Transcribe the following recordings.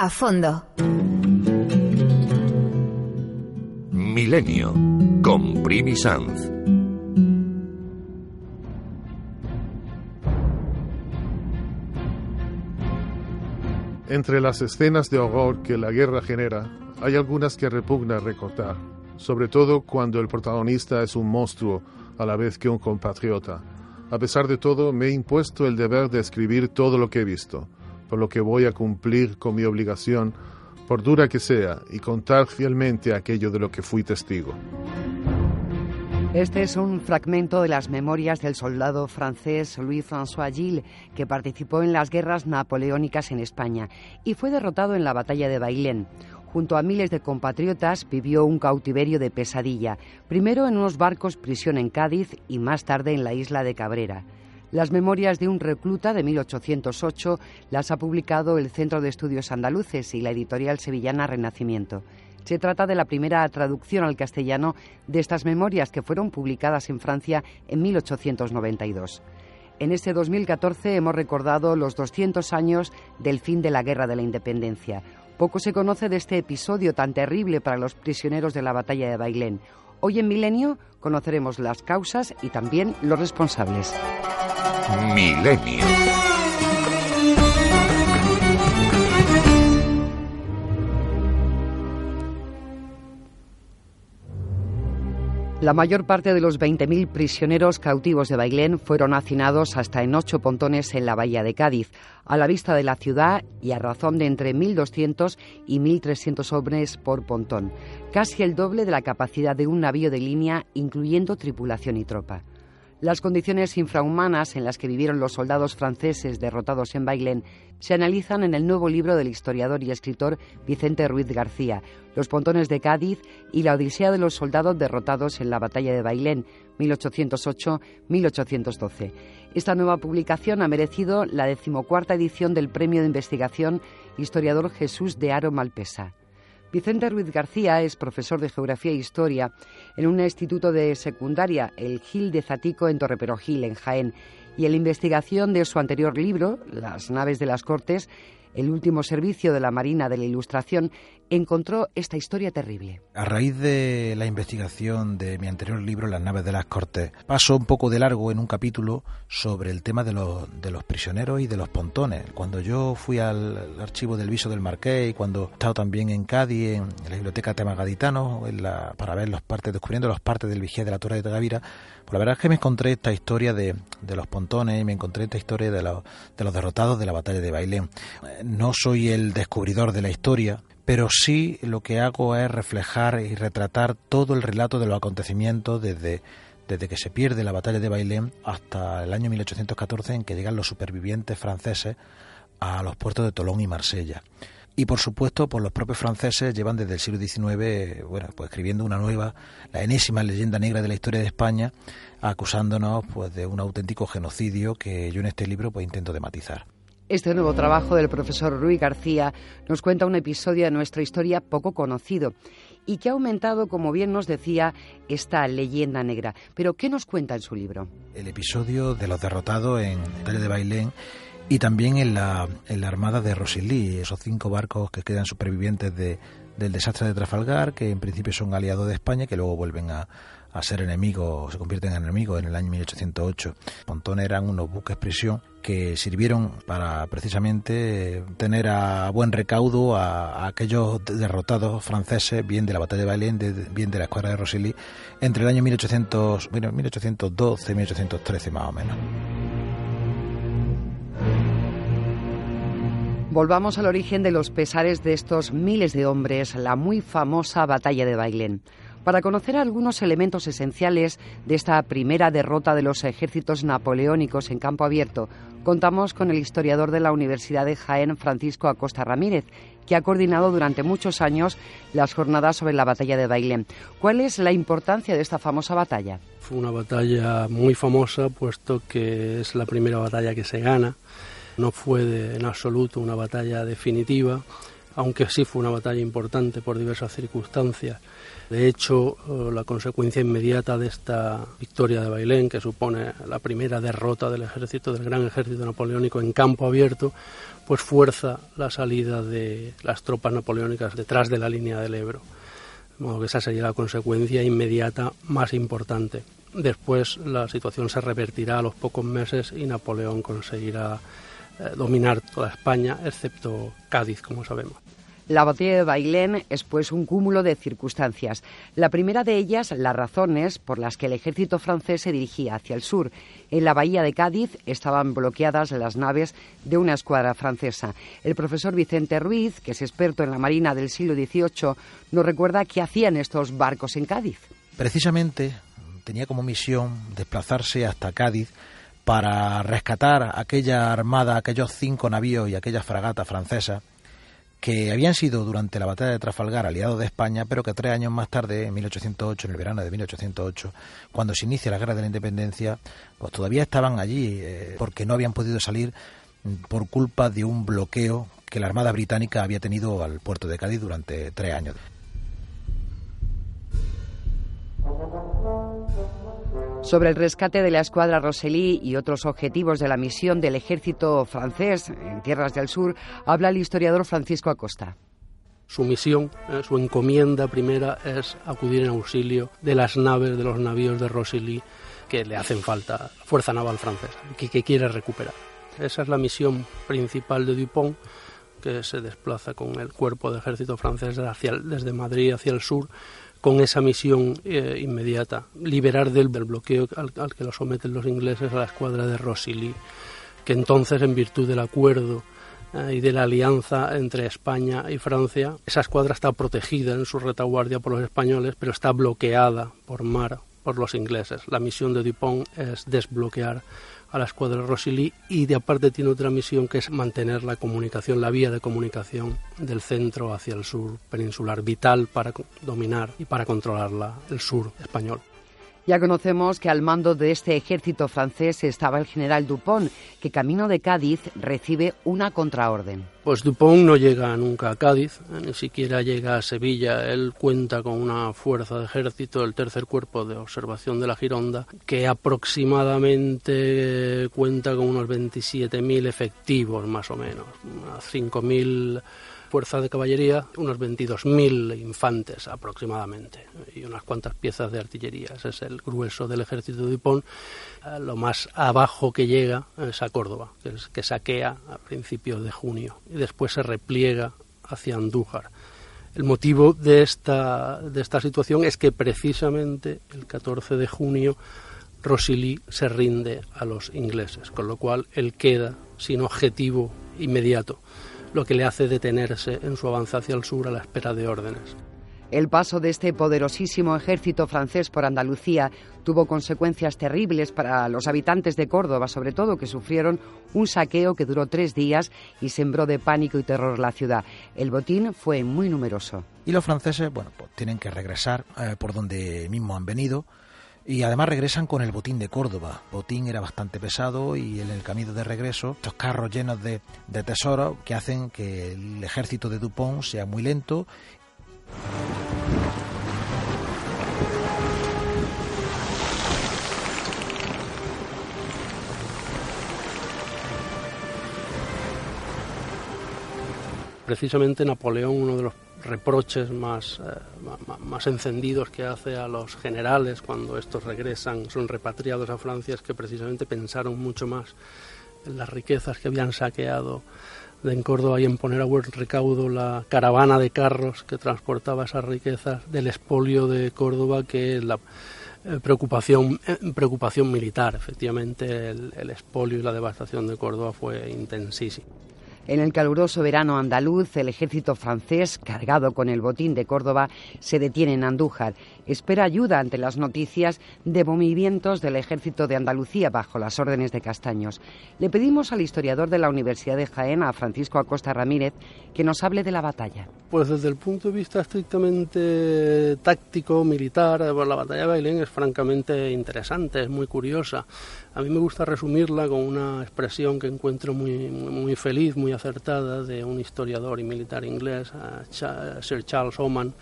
A fondo. Milenio con Primi Sanz. Entre las escenas de horror que la guerra genera, hay algunas que repugna recortar, sobre todo cuando el protagonista es un monstruo a la vez que un compatriota. A pesar de todo, me he impuesto el deber de escribir todo lo que he visto, por lo que voy a cumplir con mi obligación, por dura que sea, y contar fielmente aquello de lo que fui testigo. Este es un fragmento de las memorias del soldado francés Louis-François Gilles, que participó en las guerras napoleónicas en España y fue derrotado en la batalla de Bailén. Junto a miles de compatriotas vivió un cautiverio de pesadilla, primero en unos barcos prisión en Cádiz y más tarde en la isla de Cabrera. Las memorias de un recluta de 1808 las ha publicado el Centro de Estudios Andaluces y la editorial sevillana Renacimiento. Se trata de la primera traducción al castellano de estas memorias que fueron publicadas en Francia en 1892. En este 2014 hemos recordado los 200 años del fin de la Guerra de la Independencia. Poco se conoce de este episodio tan terrible para los prisioneros de la batalla de Bailén. Hoy en Milenio conoceremos las causas y también los responsables. Milenio. La mayor parte de los 20.000 prisioneros cautivos de Bailén fueron hacinados hasta en ocho pontones en la bahía de Cádiz, a la vista de la ciudad y a razón de entre 1.200 y 1.300 hombres por pontón, casi el doble de la capacidad de un navío de línea, incluyendo tripulación y tropa. Las condiciones infrahumanas en las que vivieron los soldados franceses derrotados en Bailén se analizan en el nuevo libro del historiador y escritor Vicente Ruiz García, Los pontones de Cádiz y la Odisea de los soldados derrotados en la batalla de Bailén, 1808-1812. Esta nueva publicación ha merecido la decimocuarta edición del Premio de Investigación Historiador Jesús de Aro Malpesa. Vicente Ruiz García es profesor de Geografía e Historia en un instituto de secundaria, el Gil de Zatico en Torreperogil, en Jaén, y en la investigación de su anterior libro, Las naves de las Cortes, el último servicio de la Marina de la Ilustración, encontró esta historia terrible. A raíz de la investigación de mi anterior libro, Las naves de las Cortes, paso un poco de largo en un capítulo sobre el tema de los, prisioneros y de los pontones. Cuando yo fui al, archivo del Viso del Marqués y cuando he estado también en Cádiz, en, la biblioteca Tema Gaditano, para ver los partes, descubriendo las partes del vigía de la Torre de Tegavira, pues la verdad es que me encontré esta historia de, de los pontones y me encontré esta historia de los, de los derrotados de la batalla de Bailén. No soy el descubridor de la historia, pero sí lo que hago es reflejar y retratar todo el relato de los acontecimientos desde, desde que se pierde la batalla de Bailén hasta el año 1814 en que llegan los supervivientes franceses a los puertos de Tolón y Marsella. Y por supuesto, pues los propios franceses llevan desde el siglo XIX, bueno, pues escribiendo una nueva, la enésima leyenda negra de la historia de España, acusándonos pues de un auténtico genocidio que yo en este libro pues intento de matizar. Este nuevo trabajo del profesor Rui García nos cuenta un episodio de nuestra historia poco conocido y que ha aumentado, como bien nos decía, esta leyenda negra. Pero, ¿qué nos cuenta en su libro? El episodio de los derrotados en Tele de Bailén y también en la, en la armada de Rosilly, esos cinco barcos que quedan supervivientes de, del desastre de Trafalgar, que en principio son aliados de España, que luego vuelven a, a ser enemigos, se convierten en enemigos en el año 1808. Pontón eran unos buques prisión que sirvieron para precisamente tener a buen recaudo a, aquellos derrotados franceses, bien de la batalla de Bailén, bien de la escuadra de Rosilly, entre el año 1800, bueno, 1812 y 1813 más o menos. Volvamos al origen de los pesares de estos miles de hombres, la muy famosa batalla de Bailén para conocer algunos elementos esenciales de esta primera derrota de los ejércitos napoleónicos en campo abierto, contamos con el historiador de la Universidad de Jaén, Francisco Acosta Ramírez, que ha coordinado durante muchos años las jornadas sobre la batalla de Bailén. ¿Cuál es la importancia de esta famosa batalla? Fue una batalla muy famosa, puesto que es la primera batalla que se gana. No fue en absoluto una batalla definitiva aunque sí fue una batalla importante por diversas circunstancias. De hecho, eh, la consecuencia inmediata de esta victoria de Bailén, que supone la primera derrota del ejército, del gran ejército napoleónico en campo abierto, pues fuerza la salida de las tropas napoleónicas detrás de la línea del Ebro. De que esa sería la consecuencia inmediata más importante. Después la situación se revertirá a los pocos meses y Napoleón conseguirá eh, dominar toda España, excepto Cádiz, como sabemos. La batalla de Bailén es pues un cúmulo de circunstancias. La primera de ellas, las razones por las que el ejército francés se dirigía hacia el sur. En la bahía de Cádiz estaban bloqueadas las naves de una escuadra francesa. El profesor Vicente Ruiz, que es experto en la marina del siglo XVIII, nos recuerda qué hacían estos barcos en Cádiz. Precisamente tenía como misión desplazarse hasta Cádiz para rescatar aquella armada, aquellos cinco navíos y aquella fragata francesa que habían sido durante la batalla de Trafalgar aliados de España, pero que tres años más tarde, en 1808, en el verano de 1808, cuando se inicia la Guerra de la Independencia, pues todavía estaban allí eh, porque no habían podido salir por culpa de un bloqueo que la Armada Británica había tenido al puerto de Cádiz durante tres años. Sobre el rescate de la escuadra Rosely y otros objetivos de la misión del ejército francés en tierras del sur, habla el historiador Francisco Acosta. Su misión, eh, su encomienda primera es acudir en auxilio de las naves, de los navíos de Rosely que le hacen falta, fuerza naval francesa, que, que quiere recuperar. Esa es la misión principal de Dupont, que se desplaza con el cuerpo de ejército francés desde Madrid hacia el sur con esa misión eh, inmediata, liberar del, bloqueo al, que lo someten los ingleses a la escuadra de Rosilly, que entonces, en virtud del acuerdo eh, y de la alianza entre España y Francia, esa escuadra está protegida en su retaguardia por los españoles, pero está bloqueada por mar por los ingleses. La misión de Dupont es desbloquear a la escuadra Rosilly y de aparte tiene otra misión que es mantener la comunicación, la vía de comunicación del centro hacia el sur peninsular, vital para dominar y para controlar el sur español. Ya conocemos que al mando de este ejército francés estaba el general Dupont, que camino de Cádiz recibe una contraorden. Pues Dupont no llega nunca a Cádiz, eh, ni siquiera llega a Sevilla. Él cuenta con una fuerza de ejército, el tercer cuerpo de observación de la Gironda, que aproximadamente cuenta con unos 27.000 efectivos, más o menos, 5.000 fuerza de caballería, unos 22.000 infantes aproximadamente y unas cuantas piezas de artillería. Ese es el grueso del ejército de Dupont. Eh, lo más abajo que llega es a Córdoba, que, es, que saquea a principios de junio y después se repliega hacia Andújar. El motivo de esta, de esta situación es que precisamente el 14 de junio Rosilly se rinde a los ingleses, con lo cual él queda sin objetivo inmediato lo que le hace detenerse en su avance hacia el sur a la espera de órdenes. El paso de este poderosísimo ejército francés por Andalucía tuvo consecuencias terribles para los habitantes de Córdoba, sobre todo que sufrieron un saqueo que duró tres días y sembró de pánico y terror la ciudad. El botín fue muy numeroso. Y los franceses, bueno, pues tienen que regresar eh, por donde mismo han venido y además regresan con el botín de Córdoba. Botín era bastante pesado y en el camino de regreso, estos carros llenos de, de tesoros que hacen que el ejército de Dupont sea muy lento. Precisamente Napoleón, uno de los reproches más, eh, más encendidos que hace a los generales cuando estos regresan, son repatriados a Francia, es que precisamente pensaron mucho más en las riquezas que habían saqueado de en Córdoba y en poner a buen recaudo la caravana de carros que transportaba esas riquezas del espolio de Córdoba que la eh, preocupación, eh, preocupación militar. Efectivamente, el, el espolio y la devastación de Córdoba fue intensísimo. En el caluroso verano andaluz, el ejército francés, cargado con el botín de Córdoba, se detiene en Andújar. Espera ayuda ante las noticias de movimientos del ejército de Andalucía bajo las órdenes de Castaños. Le pedimos al historiador de la Universidad de Jaén, Francisco Acosta Ramírez, que nos hable de la batalla. Pues desde el punto de vista estrictamente táctico, militar, pues la batalla de Bailén es francamente interesante, es muy curiosa. A mí me gusta resumirla con una expresión que encuentro muy feliz, muy acertada, de un historiador y militar inglés, Sir Charles Oman,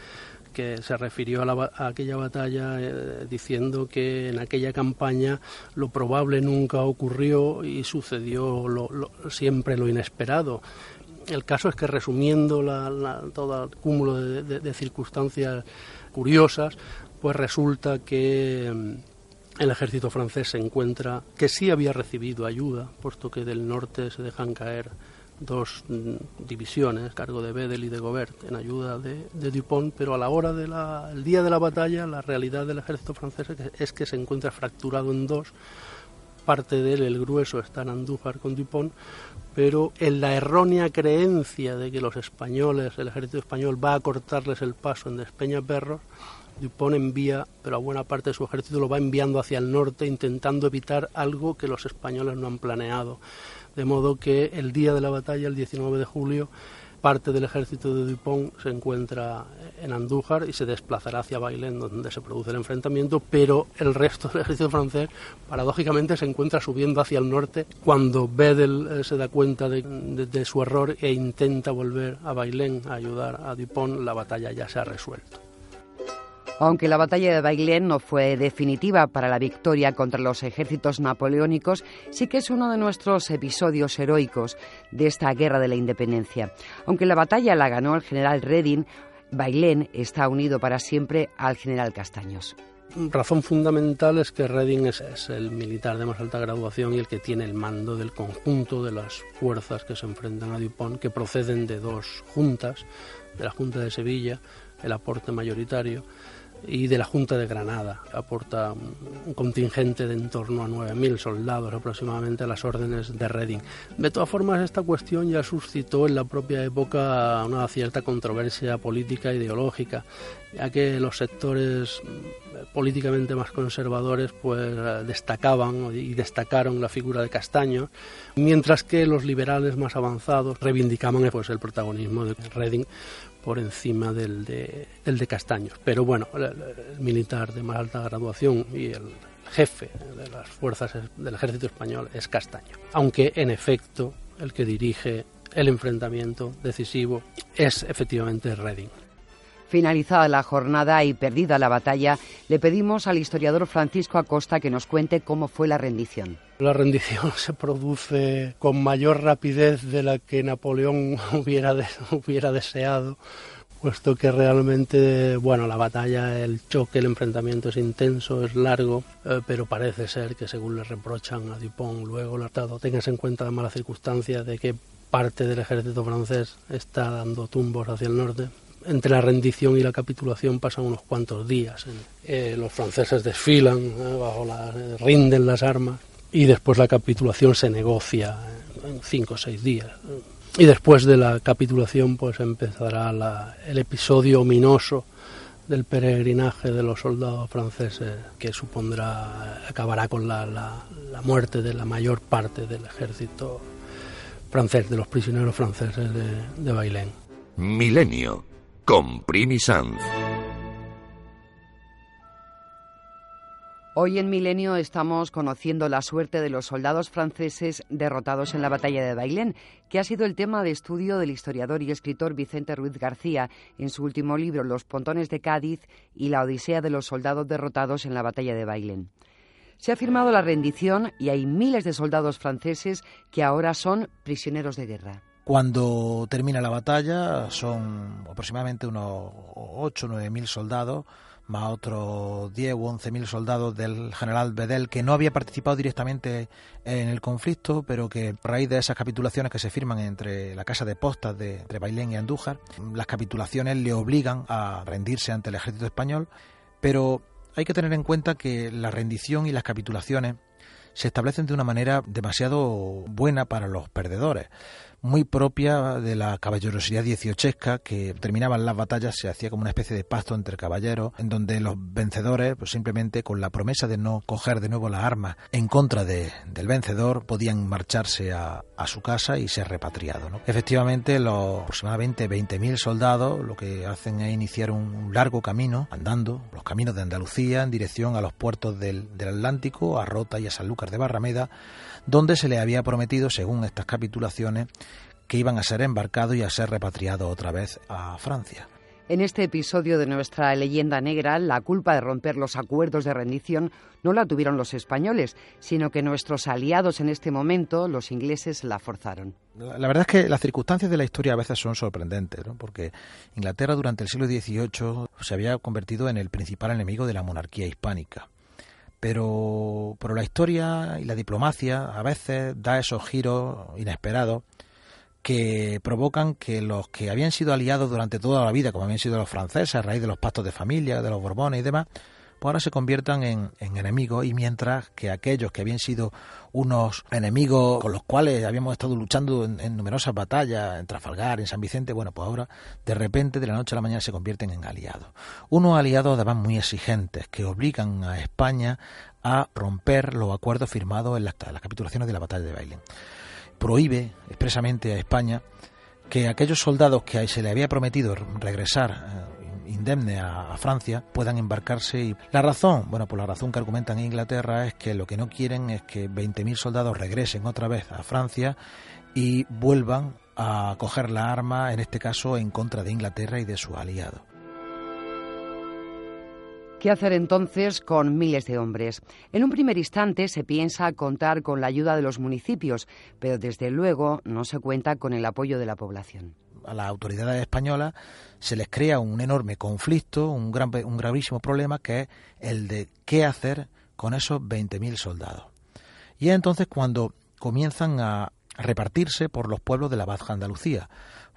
que se refirió a, aquella batalla eh, diciendo que en aquella campaña lo probable nunca ocurrió y sucedió siempre lo inesperado. El caso es que resumiendo todo el cúmulo de circunstancias curiosas, pues resulta que mm, el ejército francés se encuentra que sí había recibido ayuda, puesto que del norte se dejan caer dos mm, divisiones, cargo de Bedel y de Gobert, en ayuda de, Dupont, pero a la hora del día de la batalla, la realidad del ejército francés es que se encuentra fracturado en dos. Parte de él, el grueso, está en Andújar con Dupont, pero en la errónea creencia de que los españoles, el ejército español, va a cortarles el paso en Despeñaperros, Dupont envía, pero a buena parte de su ejército lo va enviando hacia el norte, intentando evitar algo que los españoles no han planeado. De modo que el día de la batalla, el 19 de julio, parte del ejército de Dupont se encuentra en Andújar y se desplazará hacia Bailén, donde se produce el enfrentamiento, pero el resto del ejército francés, paradójicamente, se encuentra subiendo hacia el norte cuando Bedel eh, se da cuenta de, su error e intenta volver a Bailén a ayudar a Dupont, la batalla ya se ha resuelto. Aunque la batalla de Bailén no fue definitiva para la victoria contra los ejércitos napoleónicos, sí que es uno de nuestros episodios heroicos de esta guerra de la independencia. Aunque la batalla la ganó el general Reding, Bailén está unido para siempre al general Castaños razón fundamental es que Reding es, es, el militar de más alta graduación y el que tiene el mando del conjunto de las fuerzas que se enfrentan a Dupont, que proceden de dos juntas, de la Junta de Sevilla, el aporte mayoritario, y de la Junta de Granada. Aporta un contingente de en torno a 9.000 soldados aproximadamente a las órdenes de Reding. De todas formas, esta cuestión ya suscitó en la propia época una cierta controversia política e ideológica, ya que los sectores políticamente más conservadores pues destacaban y destacaron la figura de Castaño, mientras que los liberales más avanzados reivindicaban pues el protagonismo de Reding por encima del de, de Castaños. Pero bueno, el, militar de más alta graduación y el jefe de las fuerzas del ejército español es Castaño. Aunque en efecto el que dirige el enfrentamiento decisivo es efectivamente Reding. Finalizada la jornada y perdida la batalla, le pedimos al historiador Francisco Acosta que nos cuente cómo fue la rendición. La rendición se produce con mayor rapidez de la que Napoleón hubiera, deseado, puesto que realmente, bueno, la batalla, el choque, el enfrentamiento es intenso, es largo, eh, pero parece ser que según le reprochan a Dupont luego, el Estado, tengas en cuenta la mala circunstancia de que parte del ejército francés está dando tumbos hacia el norte, entre la rendición y la capitulación pasan unos cuantos días. Eh, los franceses desfilan, eh, bajo la, rinden las armas y después la capitulación se negocia en cinco o seis días. Y después de la capitulación pues empezará el episodio ominoso del peregrinaje de los soldados franceses que supondrá, acabará con la, la muerte de la mayor parte del ejército francés, de los prisioneros franceses de, de Bailén. Milenio con Primi Hoy en Milenio estamos conociendo la suerte de los soldados franceses derrotados en la batalla de Bailén, que ha sido el tema de estudio del historiador y escritor Vicente Ruiz García en su último libro Los pontones de Cádiz y la odisea de los soldados derrotados en la batalla de Bailén. Se ha firmado la rendición y hay miles de soldados franceses que ahora son prisioneros de guerra. Cuando termina la batalla son aproximadamente unos 8 o 9 mil soldados, más otros 10 u 11 mil soldados del general Bedel, que no había participado directamente en el conflicto, pero que a raíz de esas capitulaciones que se firman entre la casa de postas de Bailén y Andújar, las capitulaciones le obligan a rendirse ante el ejército español, pero hay que tener en cuenta que la rendición y las capitulaciones se establecen de una manera demasiado buena para los perdedores muy propia de la caballerosidad dieciochesca, que terminaban las batallas, se hacía como una especie de pacto entre caballeros, en donde los vencedores, pues simplemente con la promesa de no coger de nuevo las armas en contra de, del vencedor, podían marcharse a, a su casa y ser repatriados. ¿no? Efectivamente, los aproximadamente 20.000 soldados lo que hacen es iniciar un largo camino, andando, los caminos de Andalucía, en dirección a los puertos del, del Atlántico, a Rota y a Sanlúcar de Barrameda, donde se le había prometido, según estas capitulaciones, que iban a ser embarcados y a ser repatriados otra vez a Francia. En este episodio de nuestra leyenda negra, la culpa de romper los acuerdos de rendición no la tuvieron los españoles, sino que nuestros aliados en este momento, los ingleses, la forzaron. La verdad es que las circunstancias de la historia a veces son sorprendentes, ¿no? porque Inglaterra durante el siglo XVIII se había convertido en el principal enemigo de la monarquía hispánica. Pero, pero la historia y la diplomacia a veces da esos giros inesperados que provocan que los que habían sido aliados durante toda la vida, como habían sido los franceses a raíz de los pactos de familia, de los Borbones y demás, pues ahora se conviertan en, en, enemigos y mientras que aquellos que habían sido unos enemigos con los cuales habíamos estado luchando en, numerosas batallas, en Trafalgar, en San Vicente, bueno, pues ahora de repente de la noche a la mañana se convierten en aliados. Unos aliados además muy exigentes que obligan a España a romper los acuerdos firmados en las, las capitulaciones de la batalla de Bailén prohíbe expresamente a España que aquellos soldados que se le había prometido regresar eh, indemne a, Francia puedan embarcarse. Y la razón, bueno, pues la razón que argumentan en Inglaterra es que lo que no quieren es que 20.000 soldados regresen otra vez a Francia y vuelvan a coger la arma, en este caso en contra de Inglaterra y de sus aliados. ¿Qué hacer entonces con miles de hombres? En un primer instante se piensa contar con la ayuda de los municipios, pero desde luego no se cuenta con el apoyo de la población. A las autoridades españolas se les crea un enorme conflicto, un, gran, un gravísimo problema que es el de qué hacer con esos 20.000 soldados. Y es entonces cuando comienzan a repartirse por los pueblos de la Baja Andalucía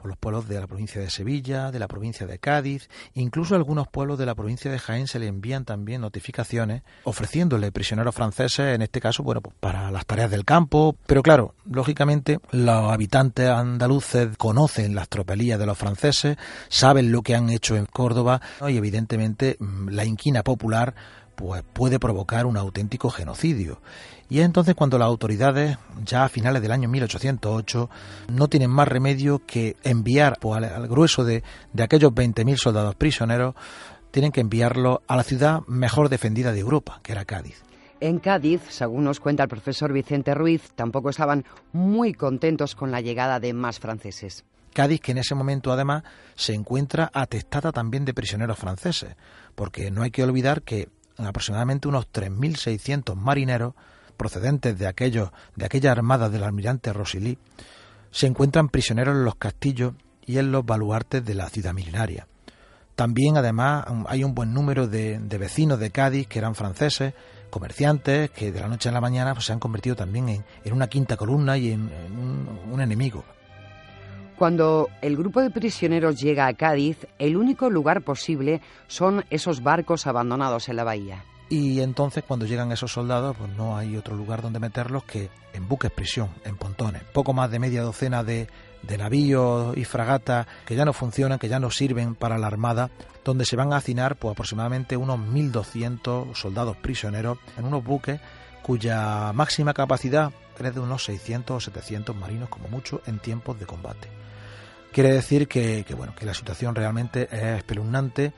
los pueblos de la provincia de Sevilla, de la provincia de Cádiz, incluso algunos pueblos de la provincia de Jaén se le envían también notificaciones ofreciéndole prisioneros franceses, en este caso, bueno, pues para las tareas del campo, pero claro, lógicamente los habitantes andaluces conocen las tropelías de los franceses, saben lo que han hecho en Córdoba y evidentemente mm, la inquina popular pues puede provocar un auténtico genocidio. Y es entonces cuando las autoridades, ya a finales del año 1808, no tienen más remedio que enviar pues, al, al, grueso de, de aquellos 20.000 soldados prisioneros, tienen que enviarlo a la ciudad mejor defendida de Europa, que era Cádiz. En Cádiz, según nos cuenta el profesor Vicente Ruiz, tampoco estaban muy contentos con la llegada de más franceses. Cádiz, que en ese momento además se encuentra atestada también de prisioneros franceses, porque no hay que olvidar que aproximadamente unos 3.600 marineros procedentes de aquellos de aquella armada del almirante Rosilly se encuentran prisioneros en los castillos y en los baluartes de la ciudad milenaria. También, además, hay un buen número de, de vecinos de Cádiz que eran franceses, comerciantes, que de la noche a la mañana pues, se han convertido también en, en una quinta columna y en, un enemigo. Cuando el grupo de prisioneros llega a Cádiz, el único lugar posible son esos barcos abandonados en la bahía. Y entonces cuando llegan esos soldados, pues no hay otro lugar donde meterlos que en buques prisión, en pontones. Poco más de media docena de, de navíos y fragatas que ya no funcionan, que ya no sirven para la armada, donde se van a hacinar pues, aproximadamente unos 1.200 soldados prisioneros en unos buques cuya máxima capacidad es de unos 600 o 700 marinos como mucho en tiempos de combate. Quiere decir que, bueno, que la situación realmente es espeluznante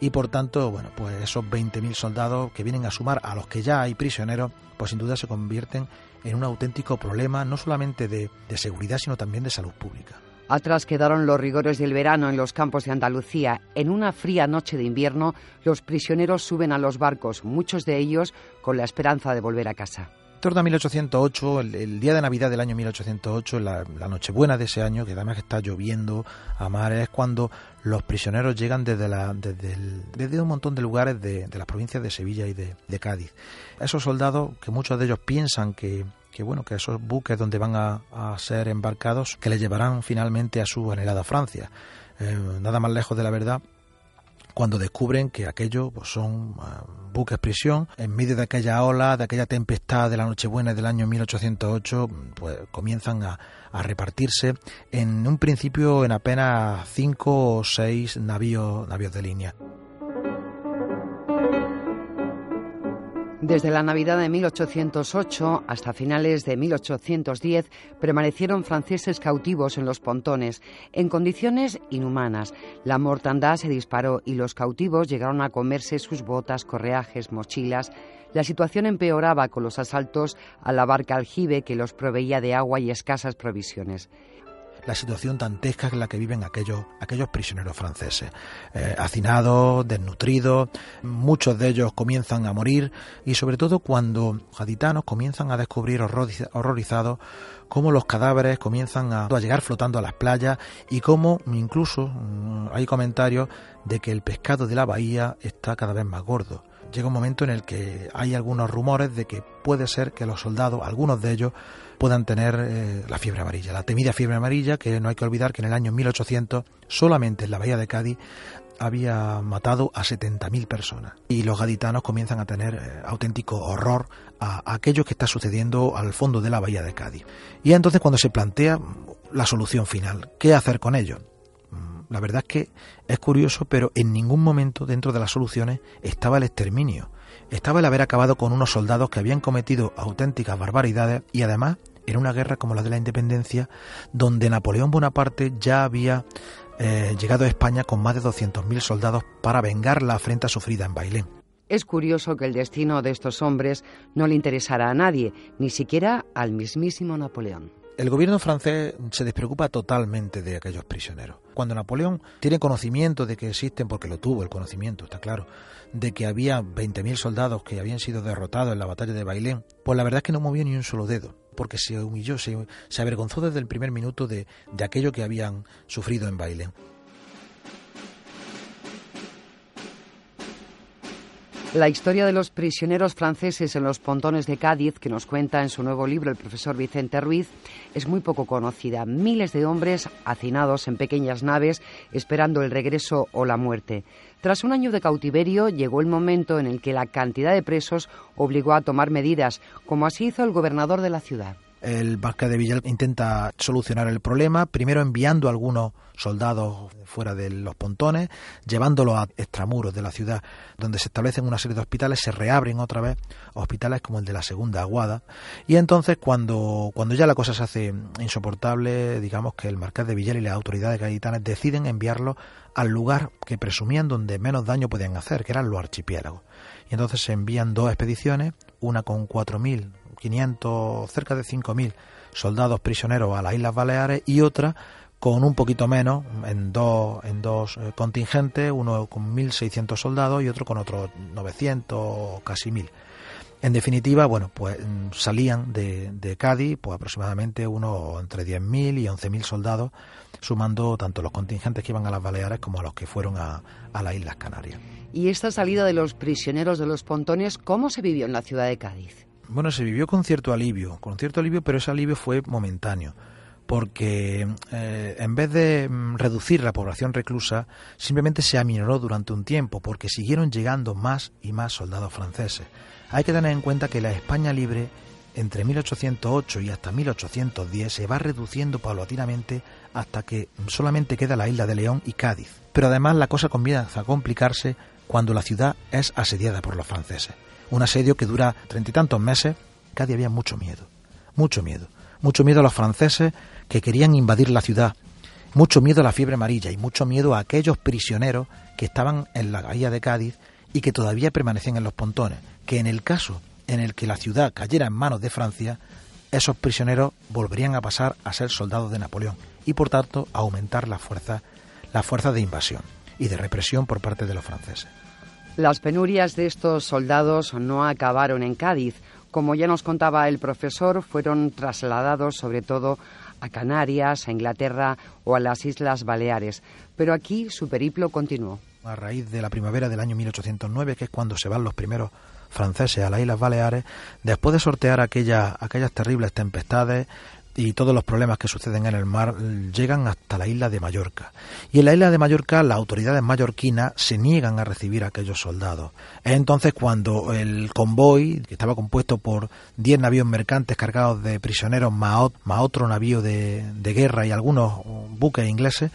y por tanto, bueno, pues esos 20.000 soldados que vienen a sumar a los que ya hay prisioneros, pues sin duda se convierten en un auténtico problema no solamente de, de seguridad, sino también de salud pública. Atrás quedaron los rigores del verano en los campos de Andalucía. En una fría noche de invierno, los prisioneros suben a los barcos, muchos de ellos con la esperanza de volver a casa. Torda 1808, el, el, día de Navidad del año 1808, la, la, Nochebuena de ese año, que además está lloviendo a mares, es cuando los prisioneros llegan desde, la, desde, un montón de lugares de, de, las provincias de Sevilla y de, de, Cádiz. Esos soldados, que muchos de ellos piensan que, que bueno, que esos buques donde van a, a, ser embarcados, que les llevarán finalmente a su anhelada Francia. Eh, nada más lejos de la verdad cuando descubren que aquello pues, son ah, buques prisión. En medio de aquella ola, de aquella tempestad de la Nochebuena del año 1808, pues comienzan a, a repartirse en un principio en apenas cinco o seis navíos, navíos de línea. Desde la Navidad de 1808 hasta finales de 1810 permanecieron franceses cautivos en los pontones, en condiciones inhumanas. La mortandad se disparó y los cautivos llegaron a comerse sus botas, correajes, mochilas. La situación empeoraba con los asaltos a la barca aljibe que los proveía de agua y escasas provisiones la situación dantesca en la que viven aquellos, aquellos prisioneros franceses. Eh, hacinados, desnutridos, muchos de ellos comienzan a morir y sobre todo cuando gaditanos comienzan a descubrir horrorizados cómo los cadáveres comienzan a, a llegar flotando a las playas y cómo incluso mm, hay comentarios de que el pescado de la bahía está cada vez más gordo llega un momento en el que hay algunos rumores de que puede ser que los soldados, algunos de ellos, puedan tener eh, la fiebre amarilla, la temida fiebre amarilla, que no hay que olvidar que en el año 1800 solamente en la bahía de Cádiz había matado a 70.000 personas. Y los gaditanos comienzan a tener eh, auténtico horror a, aquello que está sucediendo al fondo de la bahía de Cádiz. Y entonces cuando se plantea la solución final, ¿qué hacer con ellos? La verdad es que es curioso, pero en ningún momento dentro de las soluciones estaba el exterminio estaba el haber acabado con unos soldados que habían cometido auténticas barbaridades y además en una guerra como la de la independencia, donde Napoleón Bonaparte ya había eh, llegado a España con más de 200.000 soldados para vengar la afrenta sufrida en Bailén. Es curioso que el destino de estos hombres no le interesara a nadie, ni siquiera al mismísimo Napoleón. El gobierno francés se despreocupa totalmente de aquellos prisioneros. Cuando Napoleón tiene conocimiento de que existen, porque lo tuvo el conocimiento, está claro, de que había 20.000 soldados que habían sido derrotados en la batalla de Bailén, pues la verdad es que no movió ni un solo dedo, porque se humilló, se, avergonzó desde el primer minuto de, de aquello que habían sufrido en Bailén. La historia de los prisioneros franceses en los pontones de Cádiz, que nos cuenta en su nuevo libro el profesor Vicente Ruiz, es muy poco conocida. Miles de hombres hacinados en pequeñas naves esperando el regreso o la muerte. Tras un año de cautiverio llegó el momento en el que la cantidad de presos obligó a tomar medidas, como así hizo el gobernador de la ciudad. El Marqués de Villel intenta solucionar el problema, primero enviando a algunos soldados fuera de los pontones, llevándolos a extramuros de la ciudad, donde se establecen una serie de hospitales, se reabren otra vez hospitales como el de la Segunda Aguada, y entonces cuando, cuando ya la cosa se hace insoportable, digamos que el Marqués de Villel y las autoridades gaditanas deciden enviarlo al lugar que presumían donde menos daño podían hacer, que eran los archipiélagos. Y entonces se envían dos expediciones, una con 4.500, cerca de 5.000 soldados prisioneros a las Islas Baleares y otra con un poquito menos en dos, en dos eh, contingentes, uno con 1.600 soldados y otro con otros 900, casi 1.000. En definitiva, bueno, pues mm, salían de, Cádiz pues aproximadamente uno entre 10.000 y 11.000 soldados sumando tanto los contingentes que iban a las Baleares como a los que fueron a, las Islas Canarias. ¿Y esta salida de los prisioneros de los pontones, cómo se vivió en la ciudad de Cádiz? Bueno, se vivió con cierto alivio, con cierto alivio, pero ese alivio fue momentáneo porque eh, en vez de mm, reducir la población reclusa, simplemente se aminoró durante un tiempo, porque siguieron llegando más y más soldados franceses. Hay que tener en cuenta que la España libre entre 1808 y hasta 1810 se va reduciendo paulatinamente hasta que solamente queda la isla de León y Cádiz. Pero además la cosa comienza a complicarse cuando la ciudad es asediada por los franceses. Un asedio que dura treinta y tantos meses. Cádiz había mucho miedo, mucho miedo, mucho miedo a los franceses que querían invadir la ciudad, mucho miedo a la fiebre amarilla y mucho miedo a aquellos prisioneros que estaban en la bahía de Cádiz y que todavía permanecían en los pontones, que en el caso en el que la ciudad cayera en manos de Francia, esos prisioneros volverían a pasar a ser soldados de Napoleón y por tanto a aumentar la fuerza, la fuerza de invasión y de represión por parte de los franceses. Las penurias de estos soldados no acabaron en Cádiz. Como ya nos contaba el profesor, fueron trasladados sobre todo a Canarias, a Inglaterra o a las Islas Baleares. Pero aquí su periplo continuó. A raíz de la primavera del año 1809, que es cuando se van los primeros franceses a las Islas Baleares, después de sortear aquellas terribles tempestades, y todos los problemas que suceden en el mar llegan hasta la isla de Mallorca. Y en la isla de Mallorca las autoridades mallorquinas se niegan a recibir a aquellos soldados. Es entonces cuando el convoy, que estaba compuesto por 10 navíos mercantes cargados de prisioneros más, otro navío de guerra y algunos buques ingleses,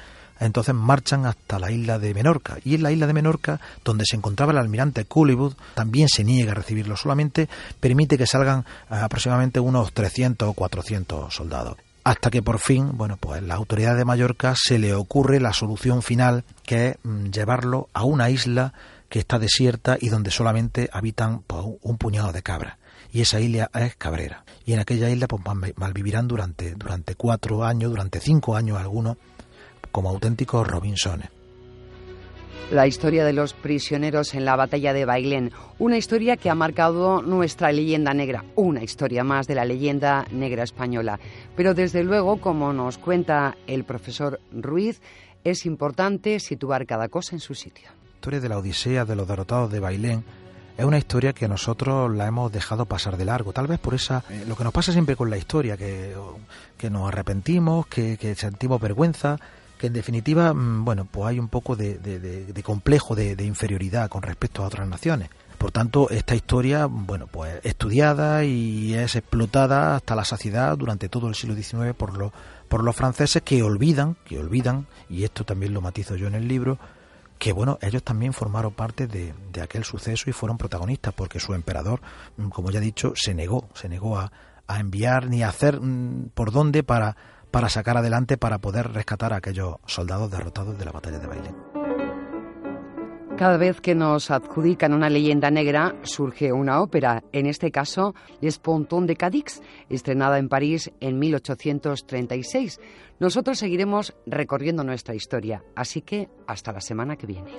entonces marchan hasta la isla de Menorca. Y en la isla de Menorca, donde se encontraba el almirante Cullywood, también se niega a recibirlo, solamente permite que salgan eh, aproximadamente unos 300 o 400 soldados hasta que por fin, bueno, pues la autoridad de Mallorca se le ocurre la solución final, que es mm, llevarlo a una isla que está desierta y donde solamente habitan pues, un puñado de cabras. Y esa isla es Cabrera. Y en aquella isla pues malvivirán durante, durante cuatro años, durante cinco años algunos, como auténticos Robinsones. La historia de los prisioneros en la batalla de Bailén, una historia que ha marcado nuestra leyenda negra, una historia más de la leyenda negra española. Pero desde luego, como nos cuenta el profesor Ruiz, es importante situar cada cosa en su sitio. La historia de la Odisea de los derrotados de Bailén es una historia que nosotros la hemos dejado pasar de largo, tal vez por esa eh, lo que nos pasa siempre con la historia, que, que nos arrepentimos, que, que sentimos vergüenza, que en definitiva, mm, bueno, pues hay un poco de, complejo de, inferioridad con respecto a otras naciones. Por tanto, esta historia, bueno, pues estudiada y es explotada hasta la saciedad durante todo el siglo XIX por los, por los franceses que olvidan, que olvidan, y esto también lo matizo yo en el libro, que bueno, ellos también formaron parte de, de, aquel suceso y fueron protagonistas, porque su emperador, mm, como ya he dicho, se negó, se negó a, a enviar ni a hacer mm, por dónde para para sacar adelante, para poder rescatar a aquellos soldados derrotados de la batalla de Bailén. Cada vez que nos adjudican una leyenda negra, surge una ópera, en este caso Les Pontons de Cadix, estrenada en París en 1836. Nosotros seguiremos recorriendo nuestra historia, así que hasta la semana que viene.